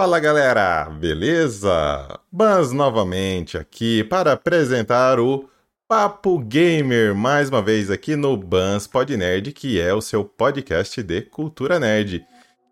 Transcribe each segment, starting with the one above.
Fala galera, beleza? Bans novamente aqui para apresentar o Papo Gamer, mais uma vez aqui no Bans Pod Nerd, que é o seu podcast de cultura nerd.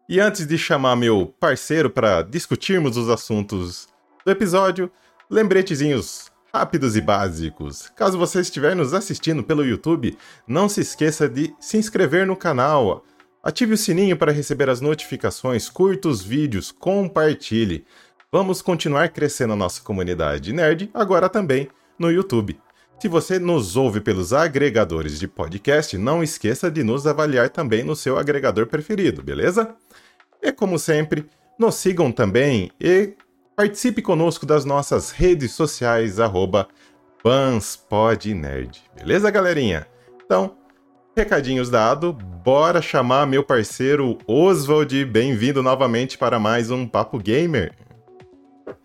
E antes de chamar meu parceiro para discutirmos os assuntos do episódio, lembretezinhos rápidos e básicos. Caso você estiver nos assistindo pelo YouTube, não se esqueça de se inscrever no canal Ative o sininho para receber as notificações, curta os vídeos, compartilhe. Vamos continuar crescendo a nossa comunidade nerd, agora também no YouTube. Se você nos ouve pelos agregadores de podcast, não esqueça de nos avaliar também no seu agregador preferido, beleza? E como sempre, nos sigam também e participe conosco das nossas redes sociais, arroba. Beleza, galerinha? Então, Recadinhos dado, bora chamar meu parceiro Oswald. Bem-vindo novamente para mais um Papo Gamer.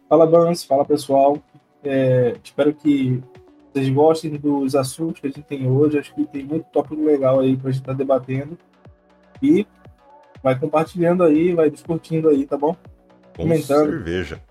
Fala, Bans, fala pessoal. É, espero que vocês gostem dos assuntos que a gente tem hoje. Acho que tem muito tópico legal aí para a gente estar tá debatendo. E vai compartilhando aí, vai discutindo aí, tá bom? Com Comentando. cerveja.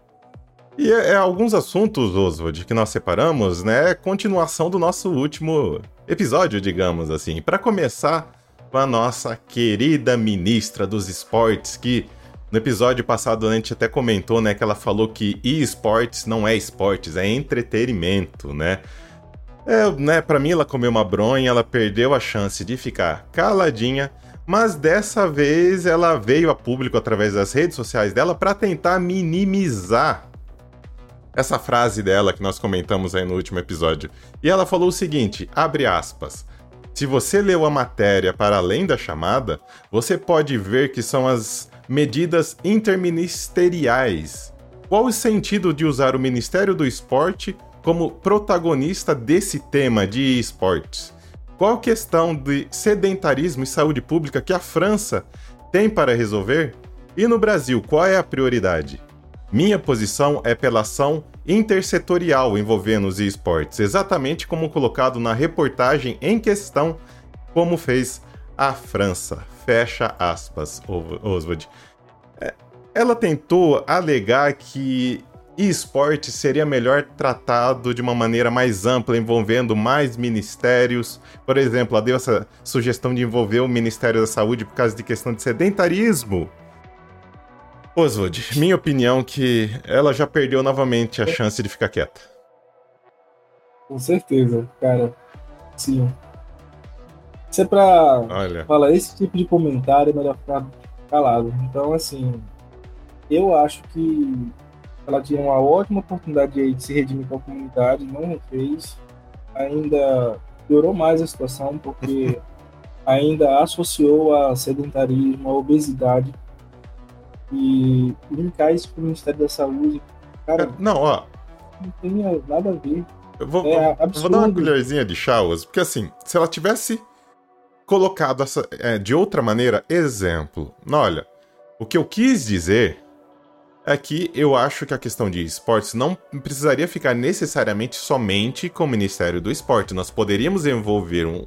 E é, é, alguns assuntos, Oswald, que nós separamos, né? Continuação do nosso último episódio, digamos assim. Para começar com a nossa querida ministra dos esportes, que no episódio passado a gente até comentou, né, que ela falou que esportes não é esportes, é entretenimento, né? É, né, para mim ela comeu uma bronha, ela perdeu a chance de ficar caladinha, mas dessa vez ela veio a público através das redes sociais dela para tentar minimizar essa frase dela que nós comentamos aí no último episódio. E ela falou o seguinte: abre aspas. Se você leu a matéria para além da chamada, você pode ver que são as medidas interministeriais. Qual o sentido de usar o Ministério do Esporte como protagonista desse tema de esportes? Qual questão de sedentarismo e saúde pública que a França tem para resolver? E no Brasil, qual é a prioridade? Minha posição é pela ação intersetorial envolvendo os esportes, exatamente como colocado na reportagem em questão, como fez a França. Fecha aspas, Oswald. É, ela tentou alegar que esporte seria melhor tratado de uma maneira mais ampla, envolvendo mais ministérios. Por exemplo, ela deu essa sugestão de envolver o Ministério da Saúde por causa de questão de sedentarismo. Oswald, minha opinião que ela já perdeu novamente a chance de ficar quieta. Com certeza, cara. Sim. Se é pra Olha. falar esse tipo de comentário, é melhor ficar calado. Então, assim, eu acho que ela tinha uma ótima oportunidade aí de se redimir com a comunidade, não fez. Ainda piorou mais a situação, porque ainda associou a sedentarismo, a obesidade e linkar isso com o Ministério da Saúde, cara. É, não, ó. Não tem nada a ver. Eu vou, é vou, dar uma colherzinha de chaus, porque assim, se ela tivesse colocado essa, é, de outra maneira, exemplo, olha, o que eu quis dizer é que eu acho que a questão de esportes não precisaria ficar necessariamente somente com o Ministério do Esporte. Nós poderíamos envolver um,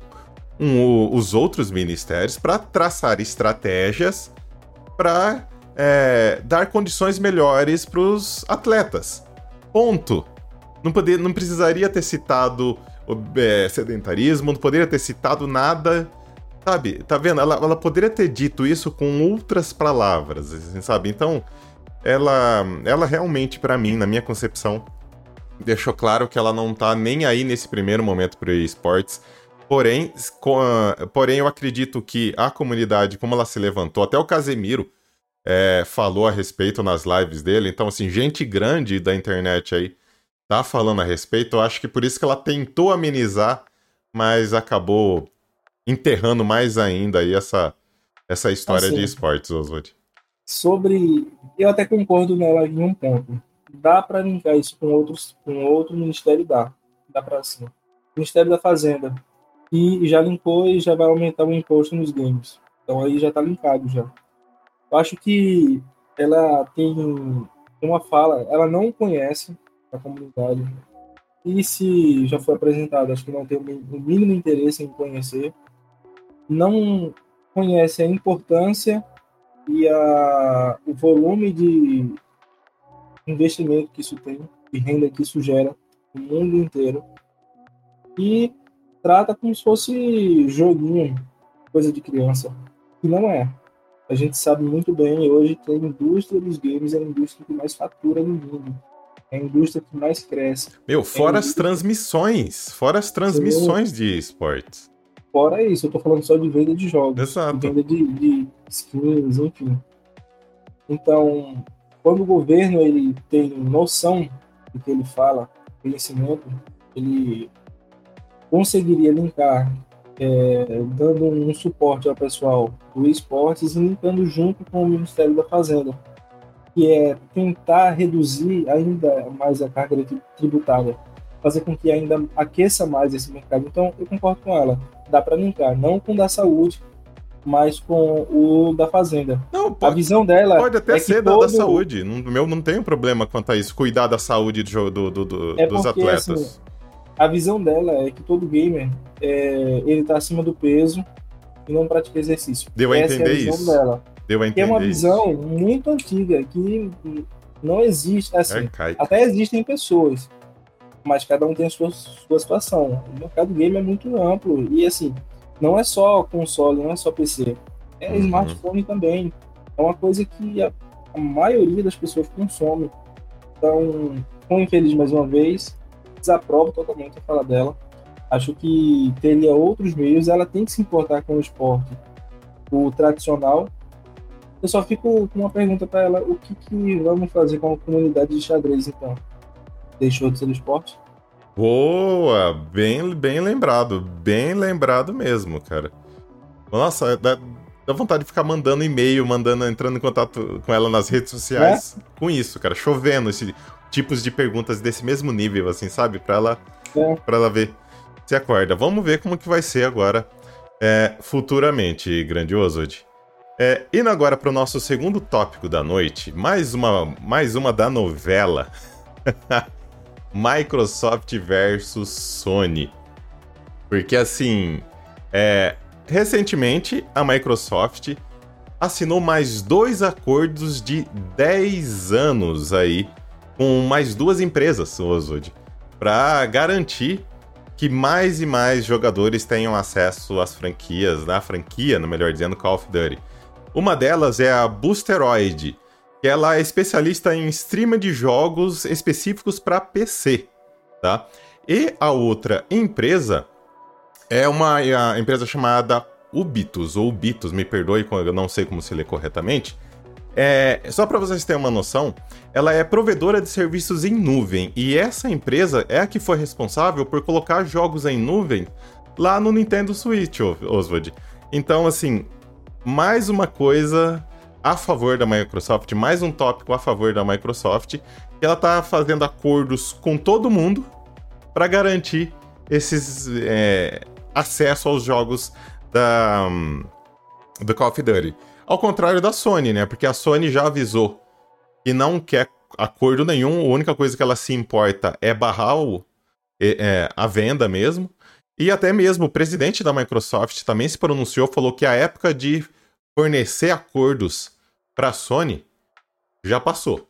um, os outros ministérios para traçar estratégias para é, dar condições melhores para os atletas. Ponto. Não, poder, não precisaria ter citado é, sedentarismo, não poderia ter citado nada. Sabe, tá vendo? Ela, ela poderia ter dito isso com outras palavras, assim, sabe? Então, ela, ela realmente, para mim, na minha concepção, deixou claro que ela não tá nem aí nesse primeiro momento pro esportes. Porém, com, porém, eu acredito que a comunidade, como ela se levantou, até o Casemiro, é, falou a respeito nas lives dele. Então, assim, gente grande da internet aí tá falando a respeito. Eu acho que por isso que ela tentou amenizar, mas acabou enterrando mais ainda aí essa, essa história assim, de esportes, Oswald. Sobre. Eu até concordo nela em um ponto. Dá para linkar isso com outros com outro ministério? Dá. Dá para assim. Ministério da Fazenda. E já linkou e já vai aumentar o imposto nos games. Então aí já tá linkado já. Eu acho que ela tem uma fala, ela não conhece a comunidade. E se já foi apresentada, acho que não tem o mínimo interesse em conhecer. Não conhece a importância e a, o volume de investimento que isso tem e renda que isso gera no mundo inteiro. E trata como se fosse joguinho, coisa de criança. E não é. A gente sabe muito bem hoje que a indústria dos games é a indústria que mais fatura no mundo. É a indústria que mais cresce. Meu, é fora é as transmissões. Fora as transmissões de esportes. Fora isso, eu tô falando só de venda de jogos. Exato. De venda de, de skins, enfim. Então, quando o governo ele tem noção do que ele fala, conhecimento, ele conseguiria linkar, é, dando um suporte ao pessoal do esportes e linkando junto com o Ministério da Fazenda, que é tentar reduzir ainda mais a carga tributária, fazer com que ainda aqueça mais esse mercado. Então, eu concordo com ela, dá para linkar, não com o da saúde, mas com o da Fazenda. Não, pode, a visão dela pode até é ser da, todo... da saúde. Não, meu não tem problema quanto a isso, cuidar da saúde do, do, do, é dos porque, atletas. Assim, a visão dela é que todo gamer é, ele tá acima do peso e não pratica exercício. Deu a Essa entender é a visão isso. Dela. Deu a entender. Que é uma visão isso. muito antiga que não existe assim. Até existem pessoas, mas cada um tem a sua, sua situação. O mercado game é muito amplo e assim não é só console, não é só PC, é uhum. smartphone também. É uma coisa que a, a maioria das pessoas consome. Então, com infeliz mais uma vez, desaprovo totalmente a fala dela. Acho que teria outros meios, ela tem que se importar com o esporte, o tradicional. Eu só fico com uma pergunta para ela: o que, que vamos fazer com a comunidade de xadrez então? Deixou de ser esporte? Boa! Bem, bem lembrado. Bem lembrado mesmo, cara. Nossa, dá, dá vontade de ficar mandando e-mail, mandando, entrando em contato com ela nas redes sociais é? com isso, cara. Chovendo esse tipos de perguntas desse mesmo nível, assim, sabe? Pra ela, é. Pra ela ver se acorda. Vamos ver como que vai ser agora é, futuramente, grandioso. É, indo agora para o nosso segundo tópico da noite, mais uma, mais uma da novela. Microsoft versus Sony. Porque assim, é, recentemente a Microsoft assinou mais dois acordos de 10 anos aí com mais duas empresas, Ozod, para garantir que mais e mais jogadores tenham acesso às franquias, na franquia, no melhor dizendo, Call of Duty. Uma delas é a Boosteroid, que ela é especialista em streaming de jogos específicos para PC, tá? E a outra empresa é uma empresa chamada Ubitus, ou Ubitus, me perdoe, eu não sei como se lê corretamente. É, só para vocês terem uma noção, ela é provedora de serviços em nuvem e essa empresa é a que foi responsável por colocar jogos em nuvem lá no Nintendo Switch, Oswald. Então, assim, mais uma coisa a favor da Microsoft, mais um tópico a favor da Microsoft, que ela está fazendo acordos com todo mundo para garantir esses é, acesso aos jogos da um, do Call of Duty. Ao contrário da Sony, né? Porque a Sony já avisou que não quer acordo nenhum, a única coisa que ela se importa é barrar o, é, a venda mesmo. E até mesmo o presidente da Microsoft também se pronunciou, falou que a época de fornecer acordos para a Sony já passou.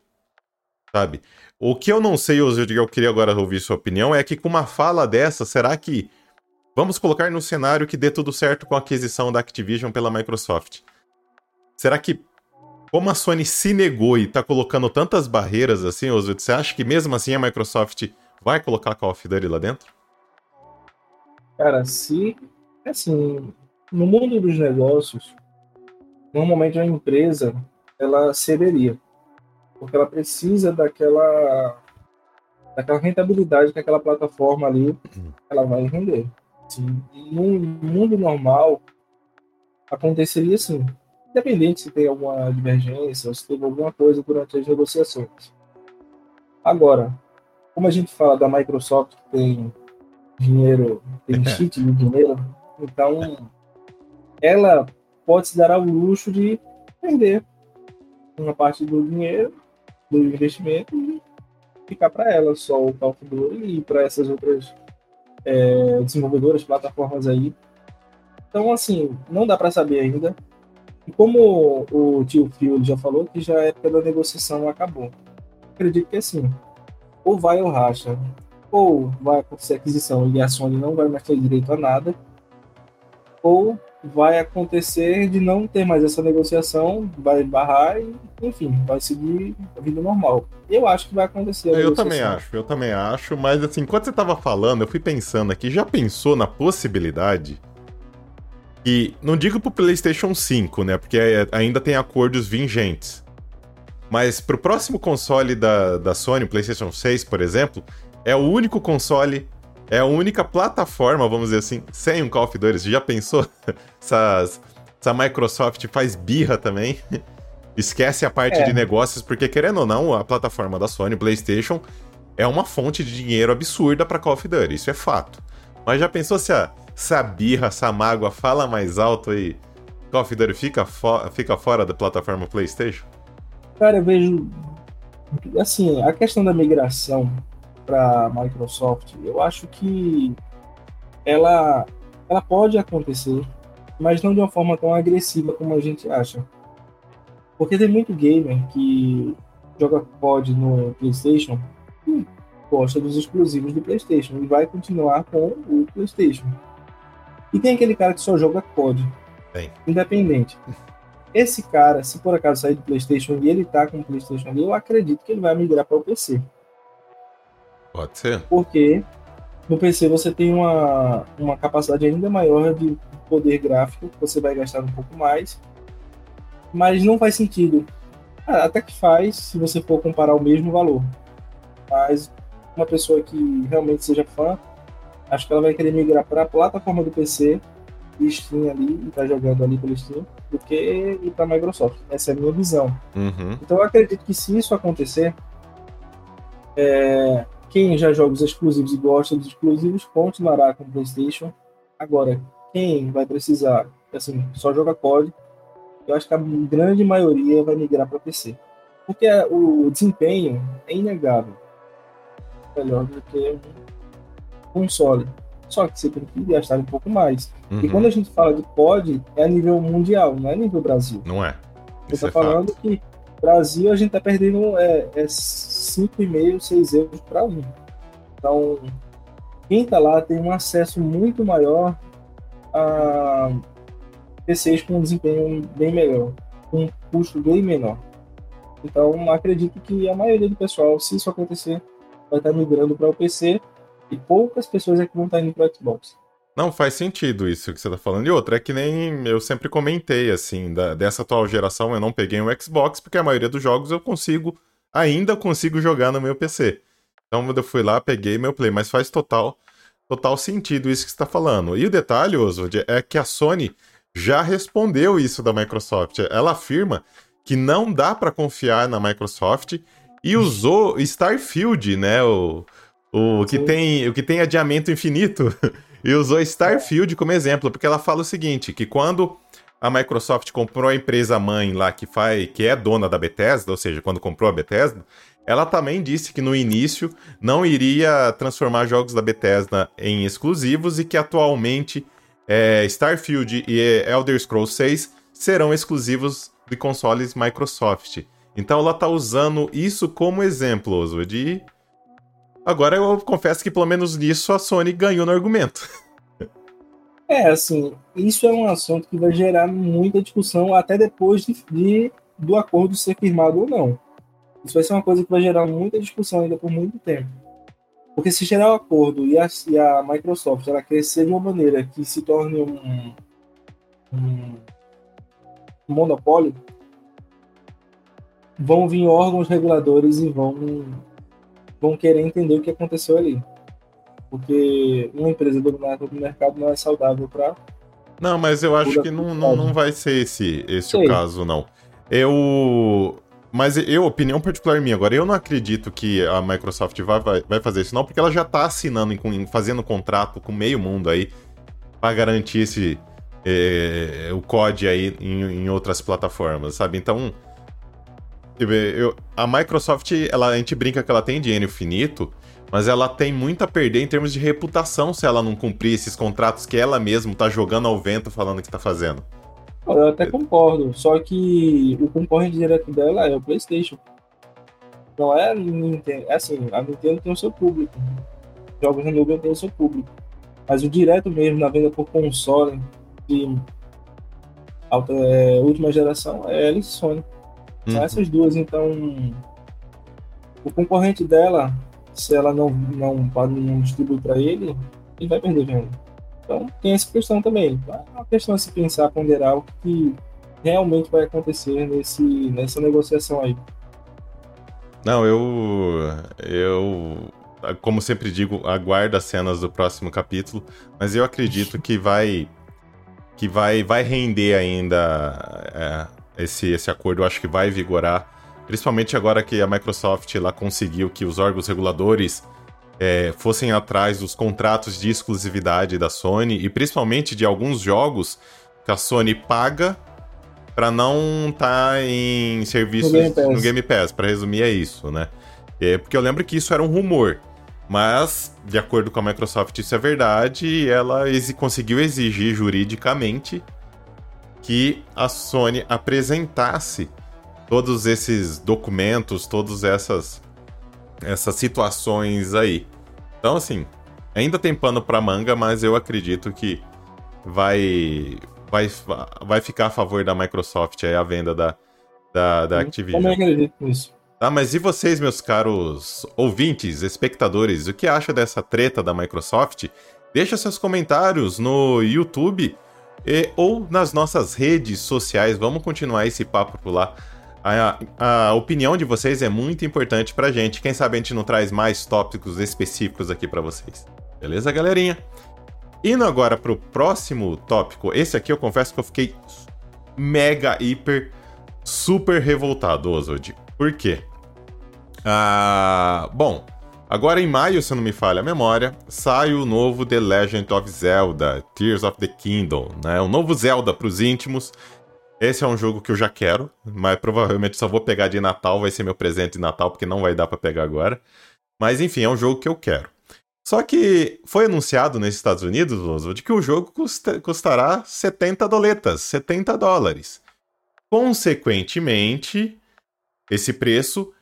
Sabe? O que eu não sei, eu queria agora ouvir sua opinião, é que com uma fala dessa, será que vamos colocar no cenário que dê tudo certo com a aquisição da Activision pela Microsoft? Será que como a Sony se negou e tá colocando tantas barreiras assim, Oswald, você acha que mesmo assim a Microsoft vai colocar Call of Duty lá dentro? Cara, se assim, no mundo dos negócios, normalmente a empresa ela cederia, porque ela precisa daquela daquela rentabilidade que aquela plataforma ali uhum. ela vai render. Assim, no mundo normal aconteceria assim, independente se tem alguma divergência ou se teve alguma coisa durante as negociações. Agora, como a gente fala da Microsoft que tem dinheiro, tem cheat de dinheiro, então ela pode se dar ao luxo de perder uma parte do dinheiro, do investimento e ficar para ela só o Duty e para essas outras é, desenvolvedoras, plataformas aí. Então, assim, não dá para saber ainda. E como o tio Phil já falou, que já a época da negociação acabou. acredito que assim, ou vai ou racha, ou vai acontecer aquisição e a Sony não vai mais ter direito a nada, ou vai acontecer de não ter mais essa negociação, vai barrar e, enfim, vai seguir a vida normal. Eu acho que vai acontecer. Eu também acho, eu também acho, mas assim, enquanto você tava falando, eu fui pensando aqui, já pensou na possibilidade e não digo pro PlayStation 5, né? Porque ainda tem acordos vingentes. Mas pro próximo console da, da Sony, o PlayStation 6, por exemplo, é o único console, é a única plataforma, vamos dizer assim, sem um Call of Duty. Você já pensou? Essas, essa Microsoft faz birra também. Esquece a parte é. de negócios, porque querendo ou não, a plataforma da Sony, PlayStation, é uma fonte de dinheiro absurda para Call of Duty. Isso é fato. Mas já pensou se a essa birra, essa mágoa fala mais alto aí. Call of Duty fica, fo fica fora da plataforma PlayStation? Cara, eu vejo. Assim, a questão da migração para Microsoft, eu acho que ela, ela pode acontecer, mas não de uma forma tão agressiva como a gente acha. Porque tem muito gamer que joga COD no PlayStation e gosta dos exclusivos do PlayStation e vai continuar com o PlayStation. E tem aquele cara que só joga COD. Bem. Independente. Esse cara, se por acaso sair do PlayStation e ele tá com o PlayStation ali, eu acredito que ele vai migrar para o PC. Pode ser. Porque no PC você tem uma, uma capacidade ainda maior de poder gráfico, você vai gastar um pouco mais, mas não faz sentido. Ah, até que faz, se você for comparar o mesmo valor. Mas uma pessoa que realmente seja fã, acho que ela vai querer migrar para a plataforma do PC e Steam ali, e tá jogando ali pelo Steam, do que ir para a Microsoft. Essa é a minha visão. Uhum. Então eu acredito que se isso acontecer, é, quem já joga os exclusivos e gosta dos exclusivos continuará com o PlayStation. Agora, quem vai precisar, assim, só joga COD, eu acho que a grande maioria vai migrar para PC. Porque o desempenho é inegável. Melhor do que console. Só que você tem que gastar um pouco mais. Uhum. E quando a gente fala de pod, é a nível mundial, não é nível Brasil. Não é. Você está é falando fato. que Brasil a gente está perdendo é, é 5,5, 6 euros para um. Então, quem está lá tem um acesso muito maior a PCs com um desempenho bem melhor, com um custo bem menor. Então, acredito que a maioria do pessoal, se isso acontecer, vai estar migrando para o PC e poucas pessoas é que vão estar indo para Xbox. Não, faz sentido isso que você tá falando. E outra, é que nem eu sempre comentei, assim, da, dessa atual geração eu não peguei um Xbox, porque a maioria dos jogos eu consigo, ainda consigo jogar no meu PC. Então eu fui lá, peguei meu Play, mas faz total, total sentido isso que você tá falando. E o detalhe, Oswald, é que a Sony já respondeu isso da Microsoft. Ela afirma que não dá para confiar na Microsoft e usou Starfield, né, o, o que, tem, o que tem adiamento infinito, e usou Starfield como exemplo, porque ela fala o seguinte, que quando a Microsoft comprou a empresa mãe lá que faz, que é dona da Bethesda, ou seja, quando comprou a Bethesda, ela também disse que no início não iria transformar jogos da Bethesda em exclusivos e que atualmente é, Starfield e Elder Scrolls 6 serão exclusivos de consoles Microsoft. Então ela está usando isso como exemplo, Oswald, e Agora eu confesso que pelo menos nisso a Sony ganhou no argumento. É, assim, isso é um assunto que vai gerar muita discussão até depois de, de, do acordo ser firmado ou não. Isso vai ser uma coisa que vai gerar muita discussão ainda por muito tempo. Porque se gerar o um acordo e a, e a, Microsoft ela crescer de uma maneira que se torne um, um, monopólio, vão vir órgãos reguladores e vão vão querer entender o que aconteceu ali. Porque uma empresa dominar todo o mercado não é saudável para. Não, mas eu acho que não, não, não vai ser esse, esse o caso, não. Eu. Mas eu, opinião particular minha, agora eu não acredito que a Microsoft vai, vai, vai fazer isso, não, porque ela já tá assinando, fazendo contrato com meio mundo aí para garantir esse, é, o COD aí em, em outras plataformas, sabe? Então, eu, a Microsoft, ela, a gente brinca que ela tem dinheiro infinito, mas ela tem muito a perder em termos de reputação se ela não cumprir esses contratos que ela mesma tá jogando ao vento falando que tá fazendo. Eu até concordo, só que o concorrente direto dela é o PlayStation. Não é Nintendo. É assim, a Nintendo tem o seu público. Jogos nuvem tem o seu público. Mas o direto mesmo na venda por console de é, última geração é e Sony. São uhum. essas duas, então. O concorrente dela, se ela não, não, não distribuir para ele, ele vai perder venda. Então tem essa questão também. É uma questão a se pensar, ponderar o que realmente vai acontecer nesse, nessa negociação aí. Não, eu. Eu. Como sempre digo, aguardo as cenas do próximo capítulo, mas eu acredito que vai. Que vai, vai render ainda é, esse, esse acordo, eu acho que vai vigorar. Principalmente agora que a Microsoft lá conseguiu que os órgãos reguladores é, fossem atrás dos contratos de exclusividade da Sony e principalmente de alguns jogos que a Sony paga para não estar tá em serviços no Game Pass, Game Pass para resumir é isso, né? É, porque eu lembro que isso era um rumor, mas de acordo com a Microsoft isso é verdade e ela ex conseguiu exigir juridicamente que a Sony apresentasse todos esses documentos, todas essas essas situações aí. Então, assim, ainda tem pano pra manga, mas eu acredito que vai vai, vai ficar a favor da Microsoft aí a venda da, da, da Activision. Também acredito nisso. Ah, mas e vocês, meus caros ouvintes, espectadores, o que acha dessa treta da Microsoft? Deixa seus comentários no YouTube e, ou nas nossas redes sociais. Vamos continuar esse papo por lá. A, a, opinião de vocês é muito importante pra gente. Quem sabe a gente não traz mais tópicos específicos aqui para vocês. Beleza, galerinha? Indo agora pro próximo tópico. Esse aqui eu confesso que eu fiquei mega, hiper, super revoltado, Oswald. Por quê? Ah, bom, agora em maio, se não me falha a memória, sai o novo The Legend of Zelda, Tears of the Kingdom, né? Um novo Zelda pros íntimos. Esse é um jogo que eu já quero, mas provavelmente só vou pegar de Natal, vai ser meu presente de Natal, porque não vai dar para pegar agora. Mas enfim, é um jogo que eu quero. Só que foi anunciado nos Estados Unidos, Oswald, que o jogo custa, custará 70 doletas, 70 dólares. Consequentemente, esse preço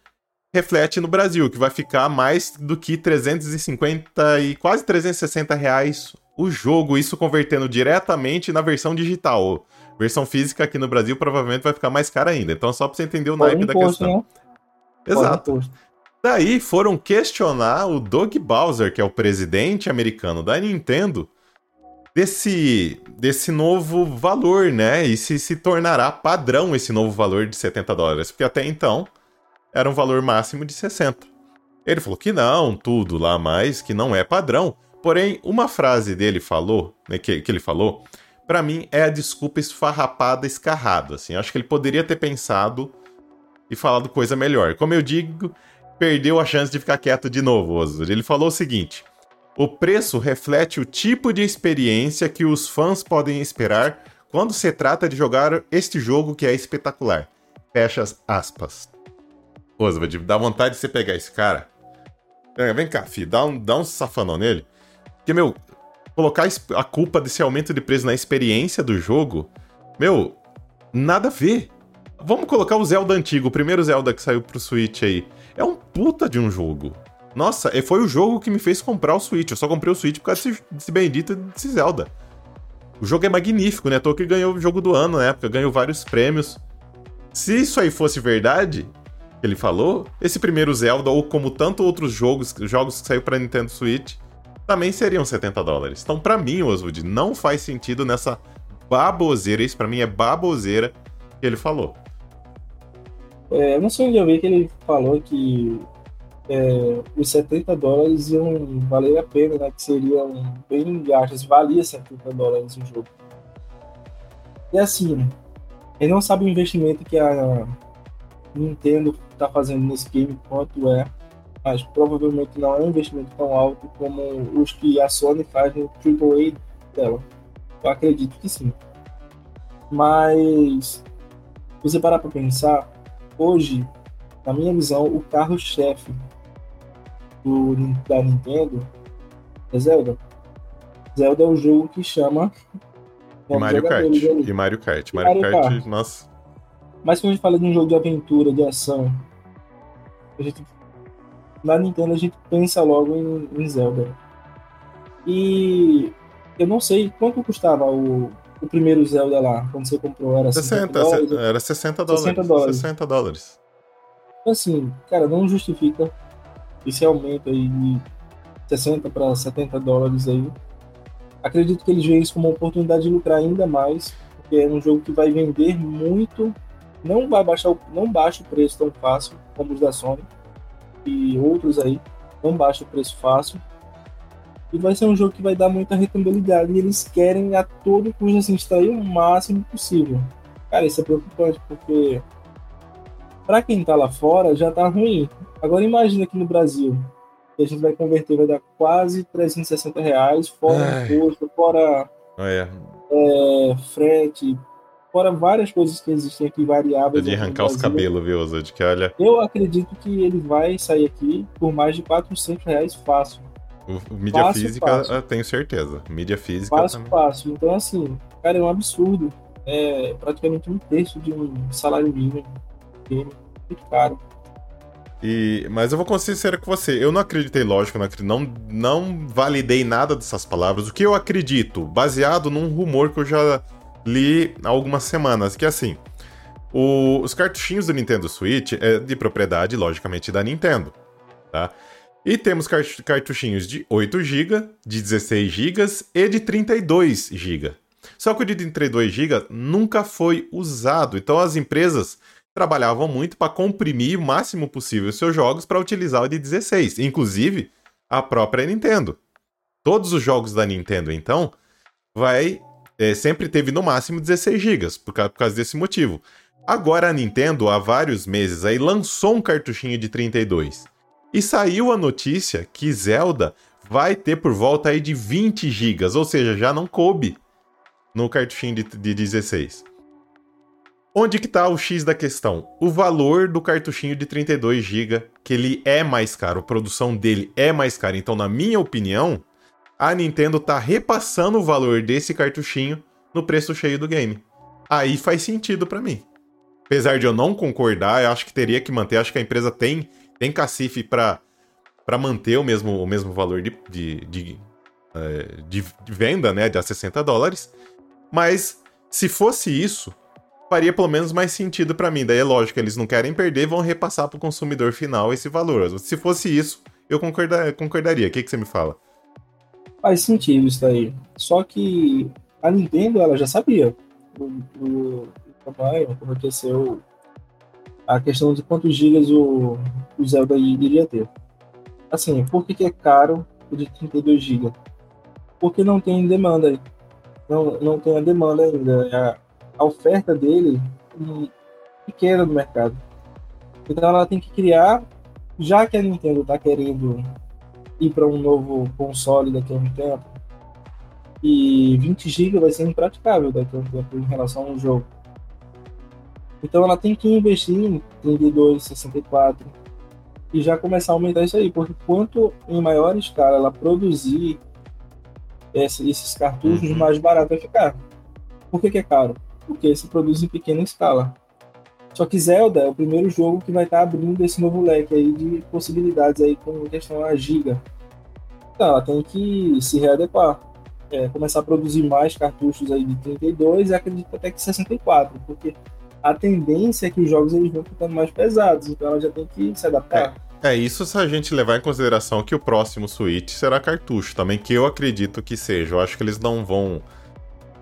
reflete no Brasil, que vai ficar mais do que 350 e quase 360 reais o jogo, isso convertendo diretamente na versão digital. Versão física aqui no Brasil provavelmente vai ficar mais cara ainda. Então, só pra você entender o naipe da questão. Né? Exato. Daí foram questionar o Doug Bowser, que é o presidente americano da Nintendo, desse, desse novo valor, né? E se se tornará padrão esse novo valor de 70 dólares. Porque até então era um valor máximo de 60. Ele falou que não, tudo lá mais, que não é padrão. Porém, uma frase dele falou, né, que, que ele falou, para mim é a desculpa esfarrapada, escarrada. Assim, acho que ele poderia ter pensado e falado coisa melhor. Como eu digo, perdeu a chance de ficar quieto de novo, Oswald. Ele falou o seguinte: o preço reflete o tipo de experiência que os fãs podem esperar quando se trata de jogar este jogo que é espetacular. Fecha aspas. Oswald, dá vontade de você pegar esse cara. Vem cá, filho, dá um, dá um safanão nele. Porque, meu, colocar a culpa desse aumento de preço na experiência do jogo, meu, nada a ver. Vamos colocar o Zelda antigo, o primeiro Zelda que saiu pro Switch aí. É um puta de um jogo. Nossa, foi o jogo que me fez comprar o Switch. Eu só comprei o Switch por causa desse, desse bendito desse Zelda. O jogo é magnífico, né? Tolkien ganhou o jogo do ano na época, ganhou vários prêmios. Se isso aí fosse verdade, que ele falou, esse primeiro Zelda, ou como tanto outros jogos, jogos que saiu pra Nintendo Switch, também seriam 70 dólares. Então, para mim, Oswald, não faz sentido nessa baboseira. Isso para mim é baboseira que ele falou. É, não sei onde eu vi que ele falou que é, os 70 dólares iam valer a pena, né? Que seriam bem gastos, valia 70 dólares o jogo. E assim, ele não sabe o investimento que a Nintendo está fazendo nesse game, quanto é, mas provavelmente não é um investimento tão alto como os que a Sony faz no AAA dela. Eu acredito que sim. Mas, se você parar para pensar, hoje, na minha visão, o carro-chefe da Nintendo é Zelda. Zelda é o jogo que chama. E Mario Kart. E Mario Kart. Mario, Mario Kart, Kart, nossa. Mas quando a gente fala de um jogo de aventura, de ação, A gente, na Nintendo a gente pensa logo em, em Zelda. E eu não sei quanto custava o, o primeiro Zelda lá, quando você comprou. Era 60, dólares, era 60 dólares. 60 dólares. 60 dólares. Então, assim, cara, não justifica esse aumento aí de 60 para 70 dólares aí. Acredito que eles veem isso como uma oportunidade de lucrar ainda mais, porque é um jogo que vai vender muito, não vai baixar, o, não baixa o preço tão fácil como os da Sony e outros aí, não baixa o preço fácil. E vai ser um jogo que vai dar muita rentabilidade. E eles querem a todo custo assim, extrair o máximo possível. Cara, isso é preocupante, porque para quem tá lá fora já tá ruim. Agora imagina aqui no Brasil, que a gente vai converter, vai dar quase 360 reais, fora imposto, fora é. É, frete, fora várias coisas que existem aqui variáveis. De arrancar os cabelos, viu, Zod? Que olha. Eu acredito que ele vai sair aqui por mais de 400 reais fácil. O, mídia fácil, física, fácil. eu tenho certeza. Mídia física. Fácil, também. fácil. Então, assim, cara, é um absurdo. É praticamente um terço de um salário mínimo. Muito caro. E, mas eu vou ser sincero com você, eu não acreditei, lógico, não, não, não validei nada dessas palavras. O que eu acredito, baseado num rumor que eu já li há algumas semanas, que é assim: o, os cartuchinhos do Nintendo Switch é de propriedade, logicamente, da Nintendo, tá? E temos cartuchinhos de 8 GB, de 16 GB e de 32 GB. Só que o de 32 GB nunca foi usado, então as empresas trabalhavam muito para comprimir o máximo possível os seus jogos para utilizar o de 16, inclusive a própria Nintendo. Todos os jogos da Nintendo, então, vai é, sempre teve no máximo 16 GB, por, por causa desse motivo. Agora a Nintendo, há vários meses aí, lançou um cartuchinho de 32. E saiu a notícia que Zelda vai ter por volta aí de 20 GB, ou seja, já não coube no cartuchinho de, de 16. Onde que tá o X da questão? O valor do cartuchinho de 32 GB, que ele é mais caro, a produção dele é mais cara. Então, na minha opinião, a Nintendo tá repassando o valor desse cartuchinho no preço cheio do game. Aí faz sentido para mim. Apesar de eu não concordar, eu acho que teria que manter, acho que a empresa tem tem cacife para para manter o mesmo, o mesmo valor de, de, de, é, de, de venda, né, de a 60 dólares. Mas se fosse isso, faria pelo menos mais sentido para mim. Daí é lógico, eles não querem perder, vão repassar para o consumidor final esse valor. Se fosse isso, eu concordar, concordaria. O que, que você me fala? Faz sentido isso daí. Só que a Nintendo, ela já sabia. O, o, o como aconteceu a questão de quantos gigas o, o Zelda iria ter. Assim, por que, que é caro o de 32 GB? Porque não tem demanda. Não, não tem a demanda ainda. A, a oferta dele pequena no mercado. Então ela tem que criar, já que a Nintendo está querendo ir para um novo console daqui a um tempo, e 20 GB vai ser impraticável daqui a um tempo em relação ao jogo. Então ela tem que investir em 32, 64 e já começar a aumentar isso aí, porque quanto em maior escala ela produzir esses cartuchos, uhum. mais barato vai ficar. Por que, que é caro? porque se produz em pequena escala. Só que Zelda é o primeiro jogo que vai estar abrindo esse novo leque aí de possibilidades aí com questão a giga. Então, ela tem que se readequar. É, começar a produzir mais cartuchos aí de 32 e acredito até que 64, porque a tendência é que os jogos eles vão ficando mais pesados, então ela já tem que se adaptar. É, é, isso se a gente levar em consideração que o próximo Switch será cartucho também, que eu acredito que seja. Eu acho que eles não vão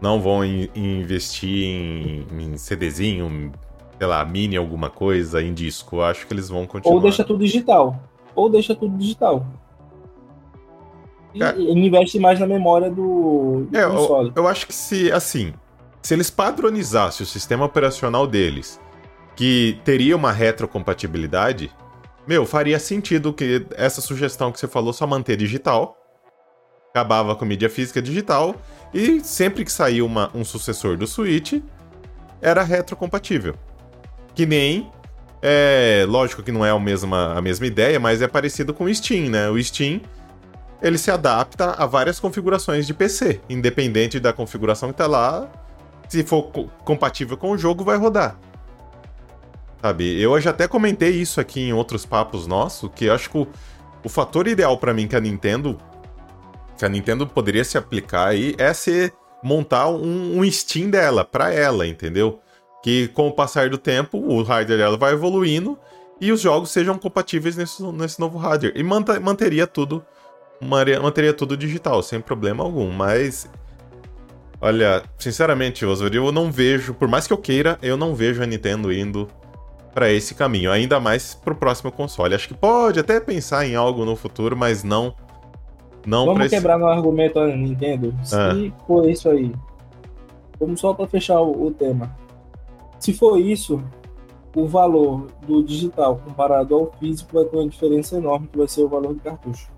não vão in, investir em, em CDzinho, sei lá, mini alguma coisa, em disco. Acho que eles vão continuar. Ou deixa tudo digital. Ou deixa tudo digital. E, é. e investe mais na memória do, do é, console. Eu, eu acho que se, assim, se eles padronizassem o sistema operacional deles, que teria uma retrocompatibilidade, meu, faria sentido que essa sugestão que você falou só manter digital, acabava com mídia física digital e sempre que saiu uma, um sucessor do Switch, era retrocompatível. Que nem. É, lógico que não é a mesma, a mesma ideia, mas é parecido com o Steam, né? O Steam ele se adapta a várias configurações de PC, independente da configuração que tá lá. Se for compatível com o jogo, vai rodar. Sabe? Eu já até comentei isso aqui em outros papos nossos, que eu acho que o, o fator ideal para mim que a Nintendo que a Nintendo poderia se aplicar aí é ser montar um, um Steam dela para ela, entendeu? Que com o passar do tempo o hardware dela vai evoluindo e os jogos sejam compatíveis nesse, nesse novo hardware e manta, manteria tudo manteria tudo digital sem problema algum, mas olha, sinceramente, Oswald, eu não vejo, por mais que eu queira, eu não vejo a Nintendo indo para esse caminho, ainda mais pro próximo console. Acho que pode até pensar em algo no futuro, mas não não Vamos esse... quebrar no argumento da Nintendo. Se é. for isso aí, vamos só para fechar o, o, tema. Se for isso, o valor do digital comparado ao físico vai ter uma diferença enorme, que vai ser o valor do cartucho.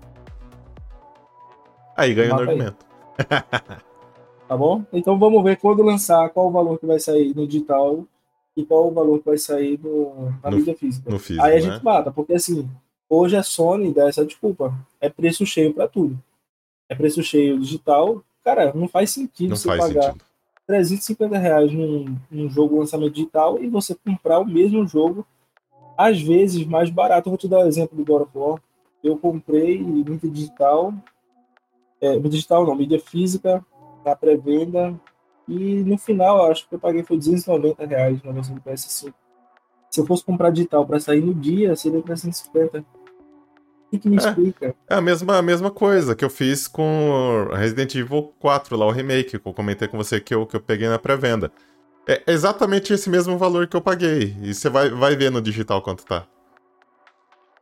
Aí ganha o argumento. tá bom? Então vamos ver quando lançar qual o valor que vai sair no digital e qual o valor que vai sair no, na no, mídia física. No físico, Aí a né? gente mata, porque assim, hoje a Sony dá essa desculpa. É preço cheio para tudo. É preço cheio digital. Cara, não faz sentido não você faz pagar sentido. 350 reais num, num jogo lançamento digital e você comprar o mesmo jogo, às vezes mais barato. Vou te dar o um exemplo do God of War. Eu comprei mídia digital, é, digital não, mídia física, na pré-venda, e no final, acho que eu paguei foi 290 reais na versão do PS5. Se eu fosse comprar digital para sair no dia, seria 350. O que me é, explica? É a mesma, a mesma coisa que eu fiz com Resident Evil 4, lá o remake, que eu comentei com você que eu, que eu peguei na pré-venda. É exatamente esse mesmo valor que eu paguei. E você vai, vai ver no digital quanto tá.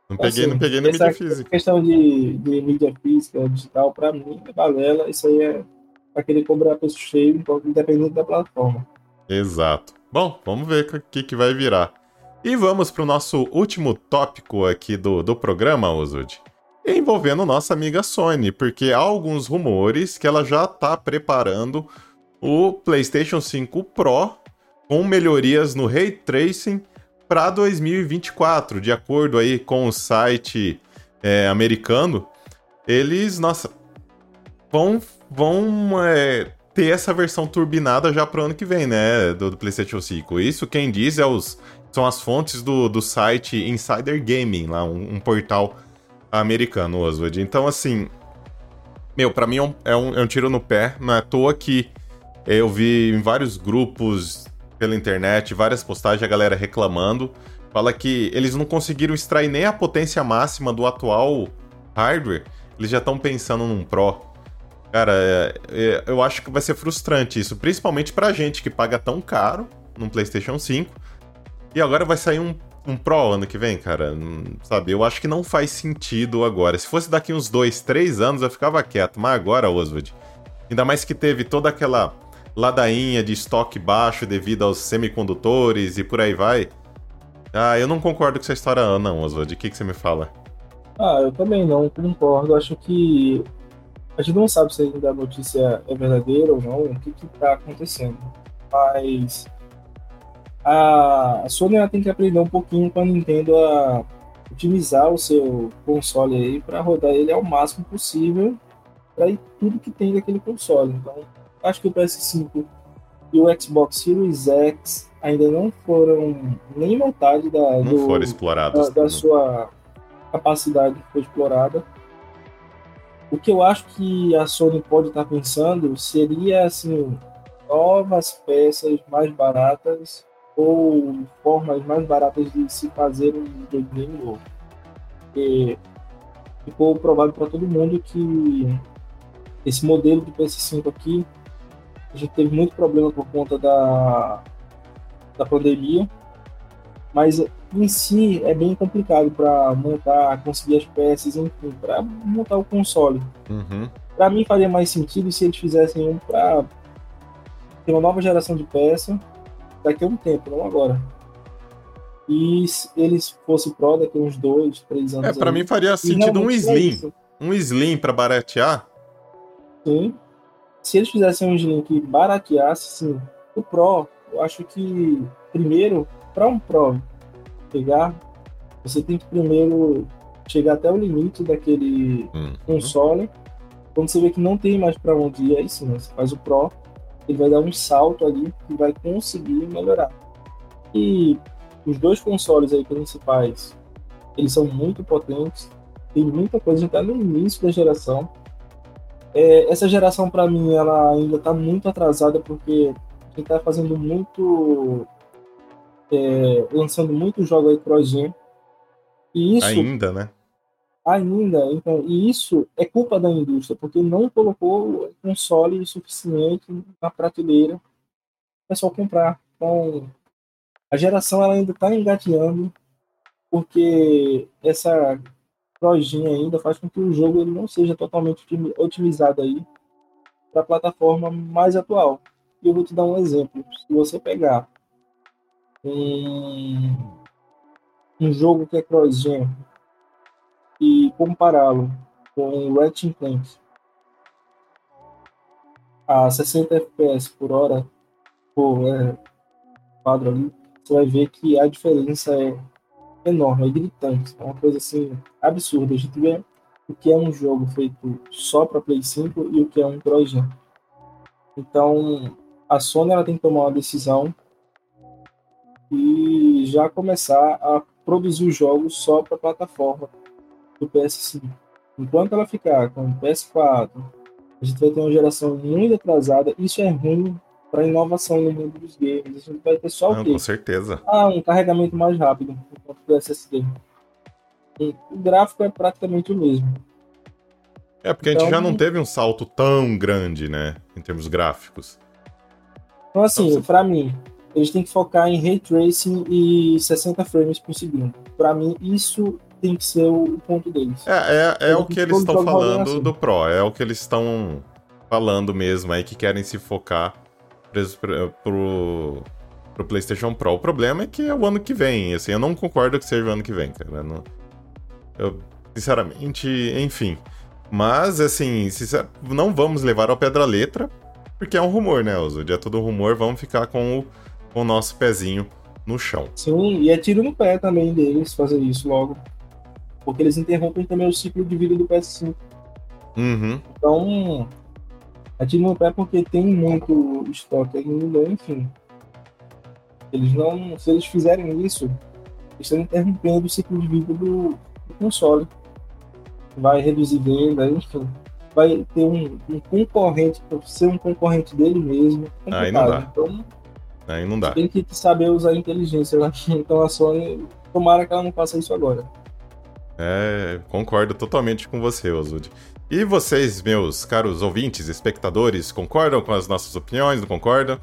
Não peguei, assim, não peguei na mídia física. questão de, de mídia física, digital, pra mim, é balela. Isso aí é para querer cobrar preço cheio, independente da plataforma. Exato. Bom, vamos ver o que, que vai virar. E vamos para o nosso último tópico aqui do, do programa, Osud. Envolvendo nossa amiga Sony, porque há alguns rumores que ela já está preparando o PlayStation 5 Pro com melhorias no Ray Tracing para 2024, de acordo aí com o site é, americano. Eles, nossa, vão vão é, ter essa versão turbinada já pro ano que vem, né? Do, do, PlayStation 5. Isso quem diz é os, são as fontes do, do site Insider Gaming, lá, um, um portal americano, Oswald. Então, assim. Meu, para mim é um, é, um, é um tiro no pé. Não é à toa que eu vi em vários grupos pela internet, várias postagens, a galera reclamando. Fala que eles não conseguiram extrair nem a potência máxima do atual hardware. Eles já estão pensando num Pro. Cara, é, é, eu acho que vai ser frustrante isso, principalmente pra gente que paga tão caro num PlayStation 5. E agora vai sair um, um Pro ano que vem, cara. Sabe, eu acho que não faz sentido agora. Se fosse daqui uns dois, três anos, eu ficava quieto. Mas agora, Oswald, ainda mais que teve toda aquela ladainha de estoque baixo devido aos semicondutores e por aí vai. Ah, eu não concordo com essa história, não, Oswald. O que, que você me fala? Ah, eu também não concordo. Acho que a gente não sabe se ainda a notícia é verdadeira ou não, o que está acontecendo. Mas a Sony tem que aprender um pouquinho com a Nintendo a otimizar o seu console aí para rodar ele ao máximo possível para tudo que tem daquele console. Então, acho que o PS5 e o Xbox Series X ainda não foram nem metade da, não do, foram explorados, da, da sua capacidade que foi explorada. O que eu acho que a Sony pode estar pensando seria assim novas peças mais baratas ou formas mais baratas de se fazer um videogame novo. E ficou provado para todo mundo que esse modelo do PS5 aqui a gente teve muito problema por conta da, da pandemia mas em si é bem complicado para montar, conseguir as peças, enfim, para montar o console. Uhum. Para mim faria mais sentido se eles fizessem um para ter uma nova geração de peça daqui a um tempo, não agora. E se eles fossem Pro daqui a uns dois, três anos. É, para mim faria sentido um Slim. um Slim para baratear. Sim. Se eles fizessem um Slim que barateasse, sim. O Pro, eu acho que primeiro para um Pro pegar, você tem que primeiro chegar até o limite daquele uhum. console. Quando você vê que não tem mais para onde ir, aí sim, você faz o Pro, ele vai dar um salto ali e vai conseguir melhorar. E os dois consoles aí principais, eles são muito potentes, tem muita coisa, a gente tá no início da geração. É, essa geração, para mim, ela ainda está muito atrasada, porque a gente está fazendo muito... É, lançando muito jogo aí cross-gen. E isso... Ainda, né? Ainda, então, e isso é culpa da indústria, porque não colocou console suficiente na prateleira para pessoal comprar. Então, a geração ela ainda está engateando, porque essa lojinha ainda faz com que o jogo ele não seja totalmente otimizado aí para a plataforma mais atual. E eu vou te dar um exemplo. Se você pegar um, um jogo que é cross-gen e compará-lo com Ratchet Clank a 60 fps por hora por é, quadro ali, você vai ver que a diferença é enorme, é gritante. É uma coisa assim absurda. A gente vê o que é um jogo feito só para Play 5 e o que é um cross Então, a Sony ela tem que tomar uma decisão e já começar a produzir os jogos só para plataforma do PS5. Enquanto ela ficar com o PS4, a gente vai ter uma geração muito atrasada. Isso é ruim para inovação no mundo dos games. A gente vai ter só o quê? Com certeza. Ah, um carregamento mais rápido do SSD. E o gráfico é praticamente o mesmo. É, porque então, a gente já então, não teve um salto tão grande, né, em termos gráficos. Então, assim, então, você... para mim, eles têm que focar em ray tracing e 60 frames por segundo. Para mim, isso tem que ser o ponto deles. É, é, é o que eles estão falando assim. do Pro, é o que eles estão falando mesmo aí, que querem se focar preso pro, pro PlayStation Pro. O problema é que é o ano que vem. Assim, eu não concordo que seja o ano que vem, cara. Não, eu, sinceramente, enfim. Mas, assim, sincer, não vamos levar ao pé da letra, porque é um rumor, né, Oso? É tudo rumor, vamos ficar com o, com o nosso pezinho no chão. Sim, e é tiro no pé também deles fazer isso logo. Porque eles interrompem também o ciclo de vida do PS5. Uhum. Então, Atire no pé porque tem muito estoque ainda, enfim. Eles não. Se eles fizerem isso, estão interrompendo o ciclo de vida do, do console. Vai reduzir venda, enfim. Vai ter um, um concorrente, ser um concorrente dele mesmo. Aí não dá. Então, Aí não dá. Tem que saber usar a inteligência. Né? Então a Sony, tomara que ela não faça isso agora. É, concordo totalmente com você, Osud. E vocês, meus caros ouvintes, espectadores, concordam com as nossas opiniões? Não concordam?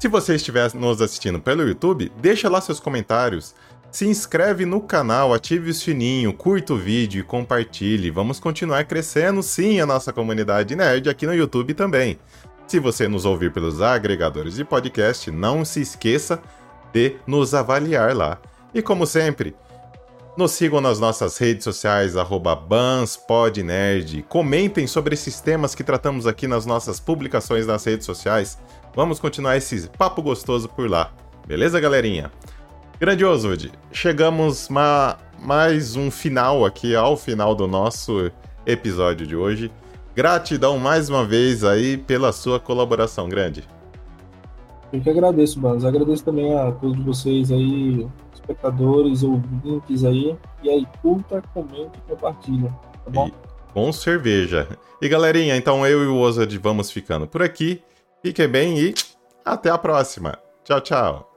Se você estiver nos assistindo pelo YouTube, deixa lá seus comentários. Se inscreve no canal, ative o sininho, curta o vídeo e compartilhe. Vamos continuar crescendo sim a nossa comunidade nerd aqui no YouTube também. Se você nos ouvir pelos agregadores de podcast, não se esqueça de nos avaliar lá. E como sempre, nos sigam nas nossas redes sociais, banspodnerd. Comentem sobre esses temas que tratamos aqui nas nossas publicações nas redes sociais. Vamos continuar esse papo gostoso por lá. Beleza, galerinha? Grandioso, Woody. Chegamos ma mais um final aqui, ao final do nosso episódio de hoje. Gratidão mais uma vez aí pela sua colaboração, grande. Eu que agradeço, Banos. Agradeço também a todos vocês aí espectadores, ouvintes aí. E aí, curta, comente e compartilha, tá bom? E, com cerveja. E galerinha, então eu e o Ozad vamos ficando por aqui. Fiquem bem e até a próxima. Tchau, tchau.